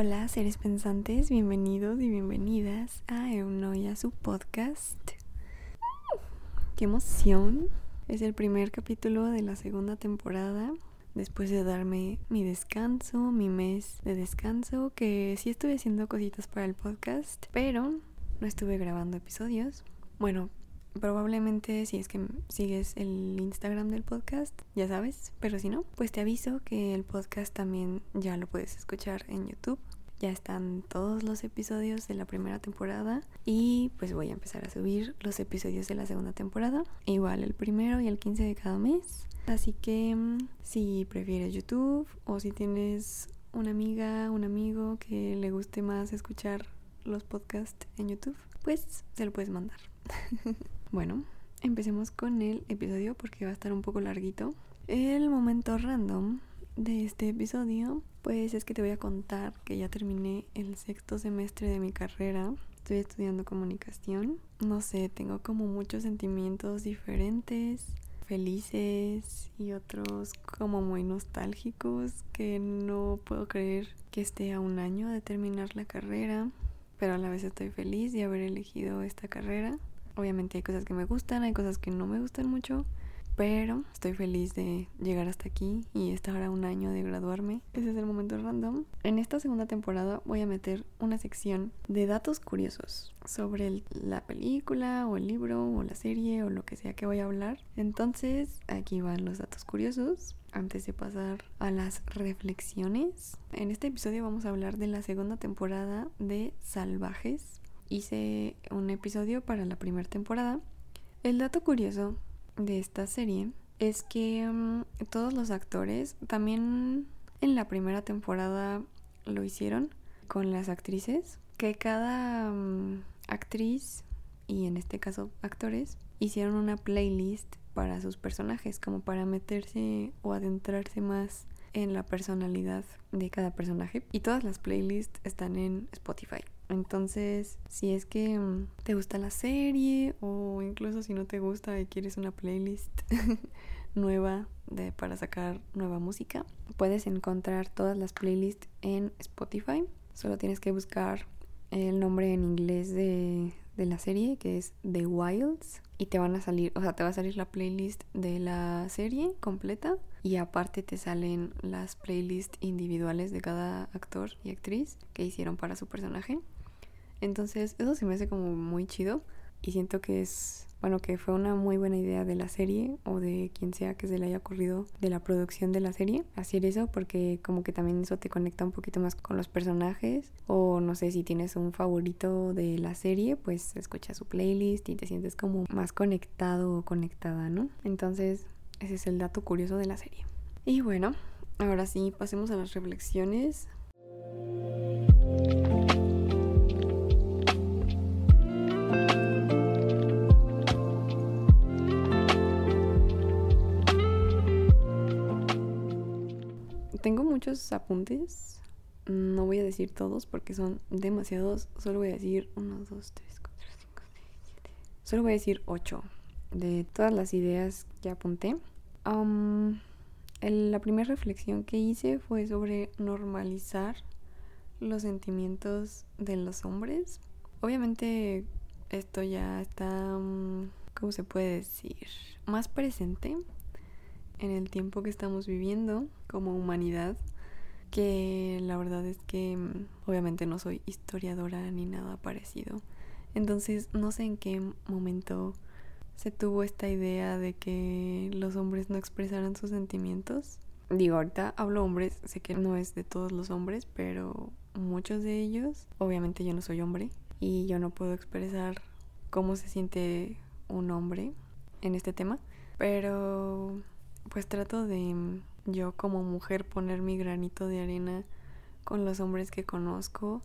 Hola seres pensantes, bienvenidos y bienvenidas a Eunoia, su podcast. ¡Qué emoción! Es el primer capítulo de la segunda temporada. Después de darme mi descanso, mi mes de descanso, que sí estuve haciendo cositas para el podcast, pero no estuve grabando episodios. Bueno, Probablemente si es que sigues el Instagram del podcast, ya sabes, pero si no, pues te aviso que el podcast también ya lo puedes escuchar en YouTube. Ya están todos los episodios de la primera temporada y pues voy a empezar a subir los episodios de la segunda temporada, igual el primero y el 15 de cada mes. Así que mm, si prefieres YouTube o si tienes una amiga, un amigo que le guste más escuchar los podcasts en YouTube, pues se lo puedes mandar. Bueno, empecemos con el episodio porque va a estar un poco larguito. El momento random de este episodio, pues es que te voy a contar que ya terminé el sexto semestre de mi carrera. Estoy estudiando comunicación. No sé, tengo como muchos sentimientos diferentes, felices y otros como muy nostálgicos que no puedo creer que esté a un año de terminar la carrera, pero a la vez estoy feliz de haber elegido esta carrera. Obviamente hay cosas que me gustan, hay cosas que no me gustan mucho, pero estoy feliz de llegar hasta aquí y estar a un año de graduarme. Ese es el momento random. En esta segunda temporada voy a meter una sección de datos curiosos sobre la película o el libro o la serie o lo que sea que voy a hablar. Entonces, aquí van los datos curiosos. Antes de pasar a las reflexiones, en este episodio vamos a hablar de la segunda temporada de Salvajes hice un episodio para la primera temporada. El dato curioso de esta serie es que mm, todos los actores también en la primera temporada lo hicieron con las actrices, que cada mm, actriz y en este caso actores hicieron una playlist para sus personajes como para meterse o adentrarse más en la personalidad de cada personaje y todas las playlists están en Spotify. Entonces, si es que mm, te gusta la serie o incluso si no te gusta y quieres una playlist nueva de, para sacar nueva música, puedes encontrar todas las playlists en Spotify. Solo tienes que buscar el nombre en inglés de, de la serie, que es The Wilds, y te van a salir, o sea, te va a salir la playlist de la serie completa y aparte te salen las playlists individuales de cada actor y actriz que hicieron para su personaje. Entonces, eso se me hace como muy chido y siento que es, bueno, que fue una muy buena idea de la serie o de quien sea que se le haya ocurrido de la producción de la serie hacer eso porque como que también eso te conecta un poquito más con los personajes o no sé si tienes un favorito de la serie, pues escuchas su playlist y te sientes como más conectado o conectada, ¿no? Entonces, ese es el dato curioso de la serie. Y bueno, ahora sí, pasemos a las reflexiones. Tengo muchos apuntes. No voy a decir todos porque son demasiados. Solo voy a decir 1, 2, 3, 4, 5, 6, 7. Solo voy a decir 8 de todas las ideas que apunté. la primera reflexión que hice fue sobre normalizar los sentimientos de los hombres. Obviamente esto ya está, mm, ¿cómo se puede decir? Más presente en el tiempo que estamos viviendo como humanidad, que la verdad es que mm, obviamente no soy historiadora ni nada parecido. Entonces no sé en qué momento se tuvo esta idea de que los hombres no expresaran sus sentimientos. Digo, ahorita hablo hombres, sé que no es de todos los hombres, pero muchos de ellos, obviamente yo no soy hombre y yo no puedo expresar cómo se siente un hombre en este tema, pero pues trato de mm, yo como mujer poner mi granito de arena con los hombres que conozco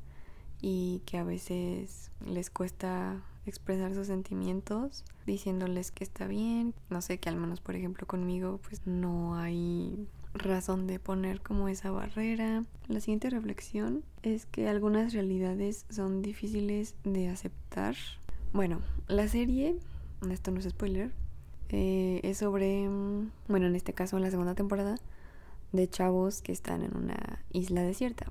y que a veces les cuesta expresar sus sentimientos diciéndoles que está bien. No sé que al menos por ejemplo conmigo pues no hay razón de poner como esa barrera. La siguiente reflexión es que algunas realidades son difíciles de aceptar. Bueno la serie esto no es spoiler eh, es sobre, mm, bueno, en este caso la segunda temporada, de chavos que están en una isla desierta.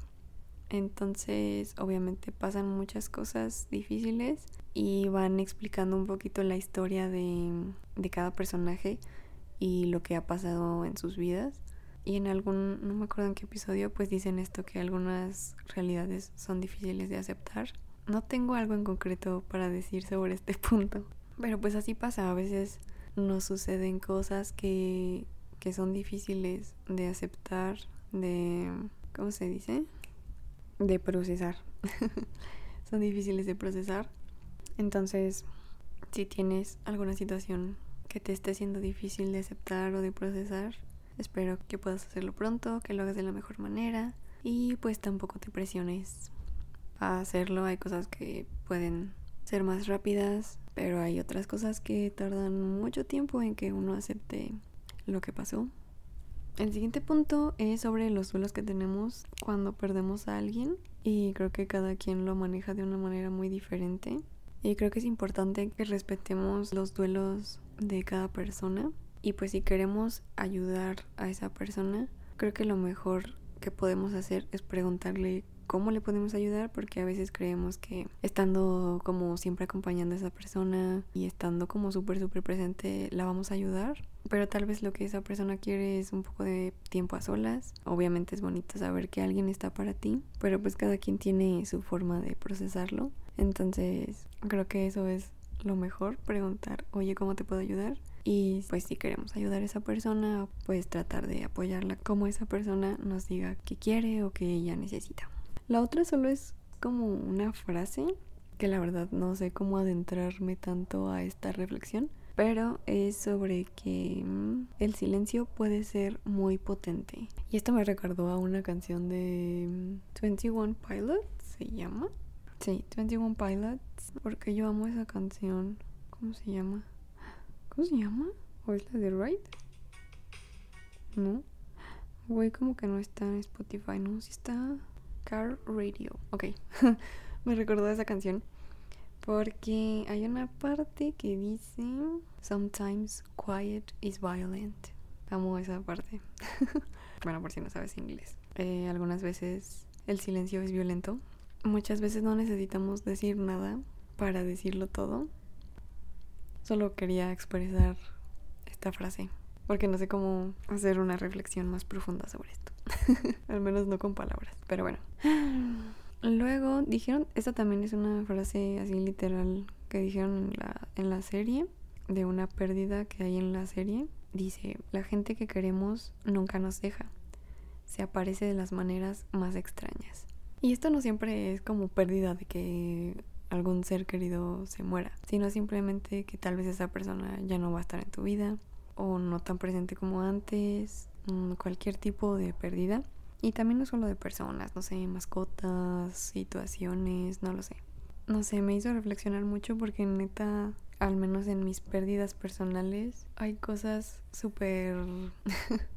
Entonces, obviamente pasan muchas cosas difíciles y van explicando un poquito la historia de, de cada personaje y lo que ha pasado en sus vidas. Y en algún, no me acuerdo en qué episodio, pues dicen esto, que algunas realidades son difíciles de aceptar. No tengo algo en concreto para decir sobre este punto, pero pues así pasa, a veces nos suceden cosas que, que son difíciles de aceptar, de, ¿cómo se dice? De procesar. son difíciles de procesar. Entonces, si tienes alguna situación que te esté siendo difícil de aceptar o de procesar, Espero que puedas hacerlo pronto, que lo hagas de la mejor manera y pues tampoco te presiones a hacerlo. Hay cosas que pueden ser más rápidas, pero hay otras cosas que tardan mucho tiempo en que uno acepte lo que pasó. El siguiente punto es sobre los duelos que tenemos cuando perdemos a alguien y creo que cada quien lo maneja de una manera muy diferente. Y creo que es importante que respetemos los duelos de cada persona y pues si queremos ayudar a esa persona, creo que lo mejor que podemos hacer es preguntarle cómo le podemos ayudar porque a veces creemos que estando como siempre acompañando a esa persona y estando como súper súper presente la vamos a ayudar. Pero tal vez lo que esa persona quiere es un poco de tiempo a solas. Obviamente es bonito saber que alguien está para ti pero pues cada quien tiene su forma de procesarlo. Entonces creo que eso es lo mejor preguntar oye cómo te puedo ayudar y pues si queremos ayudar a esa persona, pues tratar de apoyarla como esa persona nos diga que quiere o que ella necesita. La otra solo es como una frase que la verdad no sé cómo adentrarme tanto a esta reflexión, pero es sobre que mm, el silencio puede ser muy potente. Y esto me recordó a una canción de 21 mm, Pilots, se llama. Sí, 21 Pilots, porque yo amo esa canción. ¿Cómo se llama? ¿Cómo se llama? ¿O es la de Right? No. Güey, como que no está en Spotify, ¿no? Sí está Car Radio. Ok. Me recordó esa canción. Porque hay una parte que dice Sometimes quiet is violent. Amo esa parte. bueno, por si no sabes inglés. Eh, algunas veces el silencio es violento. Muchas veces no necesitamos decir nada para decirlo todo. Solo quería expresar esta frase, porque no sé cómo hacer una reflexión más profunda sobre esto. Al menos no con palabras, pero bueno. Luego dijeron, esta también es una frase así literal que dijeron en la, en la serie, de una pérdida que hay en la serie. Dice, la gente que queremos nunca nos deja, se aparece de las maneras más extrañas. Y esto no siempre es como pérdida de que algún ser querido se muera, sino simplemente que tal vez esa persona ya no va a estar en tu vida o no tan presente como antes, cualquier tipo de pérdida. Y también no solo de personas, no sé, mascotas, situaciones, no lo sé. No sé, me hizo reflexionar mucho porque neta, al menos en mis pérdidas personales, hay cosas súper...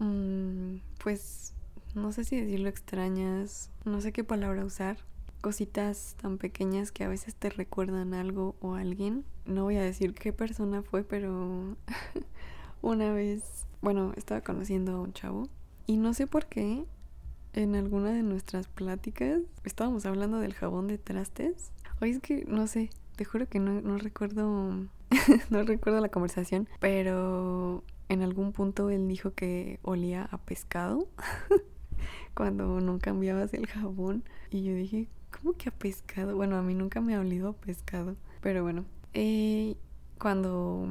Mm, pues no sé si decirlo extrañas, no sé qué palabra usar, cositas tan pequeñas que a veces te recuerdan algo o alguien. No voy a decir qué persona fue, pero una vez, bueno, estaba conociendo a un chavo y no sé por qué en alguna de nuestras pláticas estábamos hablando del jabón de trastes. Hoy es que no sé, te juro que no, no recuerdo no recuerdo la conversación, pero en algún punto él dijo que olía a pescado cuando no cambiabas el jabón y yo dije, ¿Cómo que a pescado? Bueno, a mí nunca me ha olido a pescado. Pero bueno, eh, cuando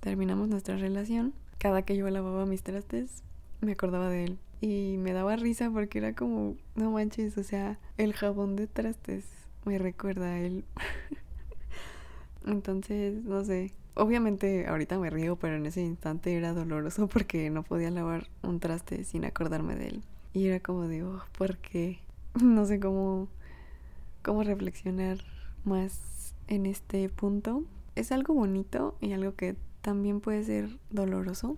terminamos nuestra relación, cada que yo lavaba mis trastes, me acordaba de él. Y me daba risa porque era como, no manches, o sea, el jabón de trastes me recuerda a él. Entonces, no sé. Obviamente ahorita me río, pero en ese instante era doloroso porque no podía lavar un traste sin acordarme de él. Y era como de, oh, ¿por qué? No sé cómo cómo reflexionar más en este punto. Es algo bonito y algo que también puede ser doloroso.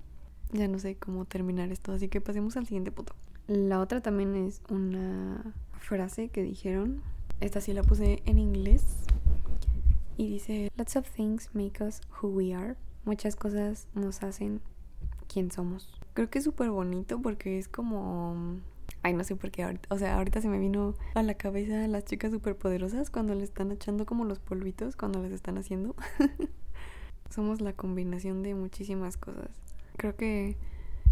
Ya no sé cómo terminar esto, así que pasemos al siguiente punto. La otra también es una frase que dijeron. Esta sí la puse en inglés. Y dice, Lots of things make us who we are. Muchas cosas nos hacen quien somos. Creo que es súper bonito porque es como Ay, no sé por qué ahorita, o sea, ahorita se me vino a la cabeza las chicas superpoderosas cuando le están echando como los polvitos cuando les están haciendo. Somos la combinación de muchísimas cosas. Creo que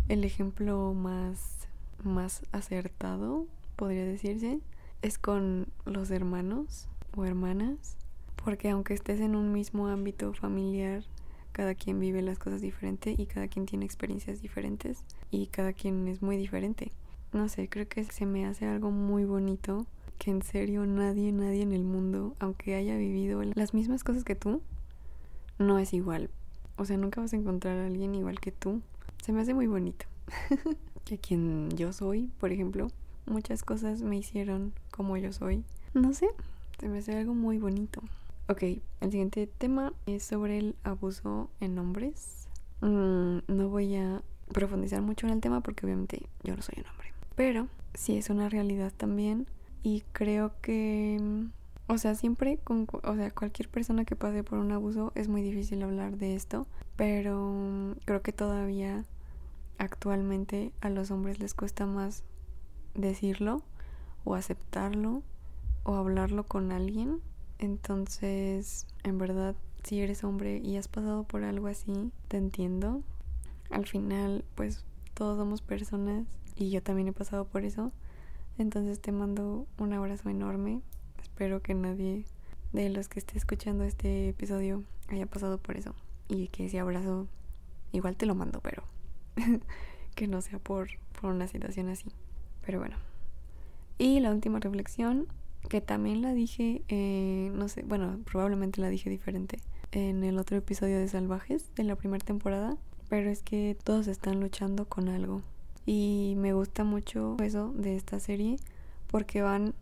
el ejemplo más más acertado, podría decirse, es con los hermanos o hermanas, porque aunque estés en un mismo ámbito familiar, cada quien vive las cosas diferente y cada quien tiene experiencias diferentes y cada quien es muy diferente. No sé, creo que se me hace algo muy bonito que en serio nadie, nadie en el mundo, aunque haya vivido las mismas cosas que tú, no es igual. O sea, nunca vas a encontrar a alguien igual que tú. Se me hace muy bonito. que quien yo soy, por ejemplo, muchas cosas me hicieron como yo soy. No sé, se me hace algo muy bonito. Ok, el siguiente tema es sobre el abuso en hombres. Mm, no voy a profundizar mucho en el tema porque obviamente yo no soy un hombre. Pero sí es una realidad también y creo que, o sea, siempre con, o sea, cualquier persona que pase por un abuso es muy difícil hablar de esto, pero creo que todavía actualmente a los hombres les cuesta más decirlo o aceptarlo o hablarlo con alguien. Entonces, en verdad, si eres hombre y has pasado por algo así, te entiendo. Al final, pues todos somos personas y yo también he pasado por eso. Entonces te mando un abrazo enorme. Espero que nadie de los que esté escuchando este episodio haya pasado por eso. Y que ese abrazo igual te lo mando, pero que no sea por, por una situación así. Pero bueno. Y la última reflexión, que también la dije, eh, no sé, bueno, probablemente la dije diferente en el otro episodio de Salvajes de la primera temporada, pero es que todos están luchando con algo. Y me gusta mucho eso de esta serie porque van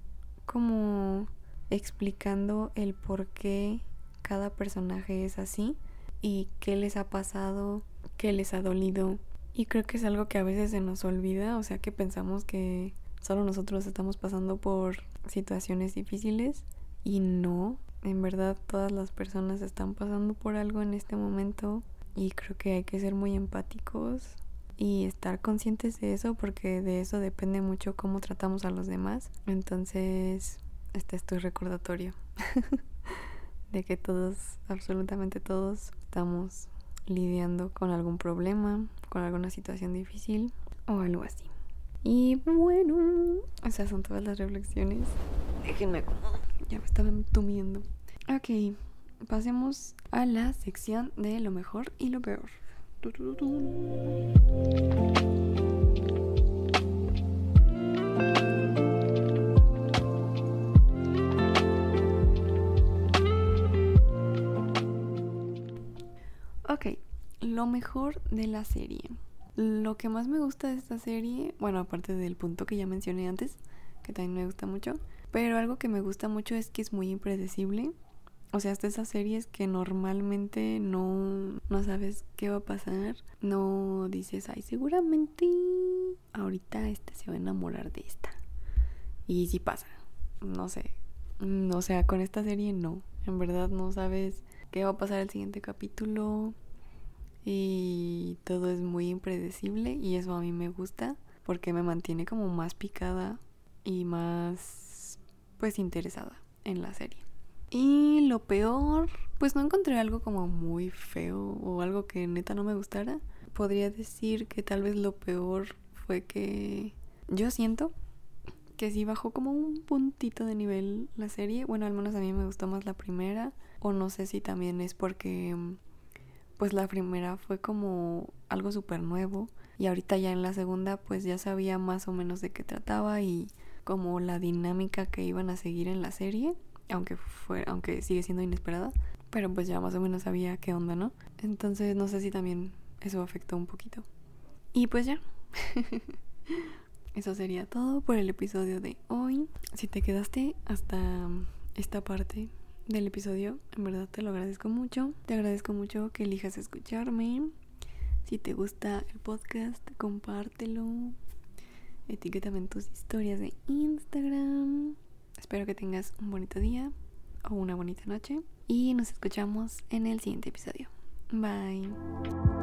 como explicando el por qué cada personaje es así y qué les ha pasado, qué les ha dolido, y creo que es algo que a veces se nos olvida, o sea que pensamos que solo nosotros estamos pasando por situaciones difíciles y no, en verdad todas las personas están pasando por algo en este momento y creo que hay que ser muy empáticos y estar conscientes de eso porque de eso depende mucho cómo tratamos a los demás. Entonces, este es tu recordatorio de que todos, absolutamente todos, estamos lidiando con algún problema, con alguna situación difícil o algo así. Y bueno, esas son todas las reflexiones. Déjenme ya me estaba entumiendo. Ok, pasemos a la sección de lo mejor y lo peor. Ok, lo mejor de la serie. Lo que más me gusta de esta serie, bueno, aparte del punto que ya mencioné antes, que también me gusta mucho, pero algo que me gusta mucho es que es muy impredecible. O sea, hasta esas series que normalmente no, no sabes qué va a pasar, no dices, ay, seguramente ahorita este se va a enamorar de esta. Y si pasa, no sé. O sea, con esta serie no. En verdad no sabes qué va a pasar el siguiente capítulo y todo es muy impredecible y eso a mí me gusta porque me mantiene como más picada y más pues interesada en la serie. Y lo peor, pues no encontré algo como muy feo o algo que neta no me gustara. Podría decir que tal vez lo peor fue que yo siento que sí bajó como un puntito de nivel la serie. Bueno, al menos a mí me gustó más la primera. O no sé si también es porque pues la primera fue como algo súper nuevo y ahorita ya en la segunda pues ya sabía más o menos de qué trataba y como la dinámica que iban a seguir en la serie, aunque fue aunque sigue siendo inesperada, pero pues ya más o menos sabía qué onda, ¿no? Entonces no sé si también eso afectó un poquito. Y pues ya. eso sería todo por el episodio de hoy. Si te quedaste hasta esta parte del episodio. En verdad te lo agradezco mucho. Te agradezco mucho que elijas escucharme. Si te gusta el podcast, compártelo. Etiquétame en tus historias de Instagram. Espero que tengas un bonito día o una bonita noche. Y nos escuchamos en el siguiente episodio. Bye.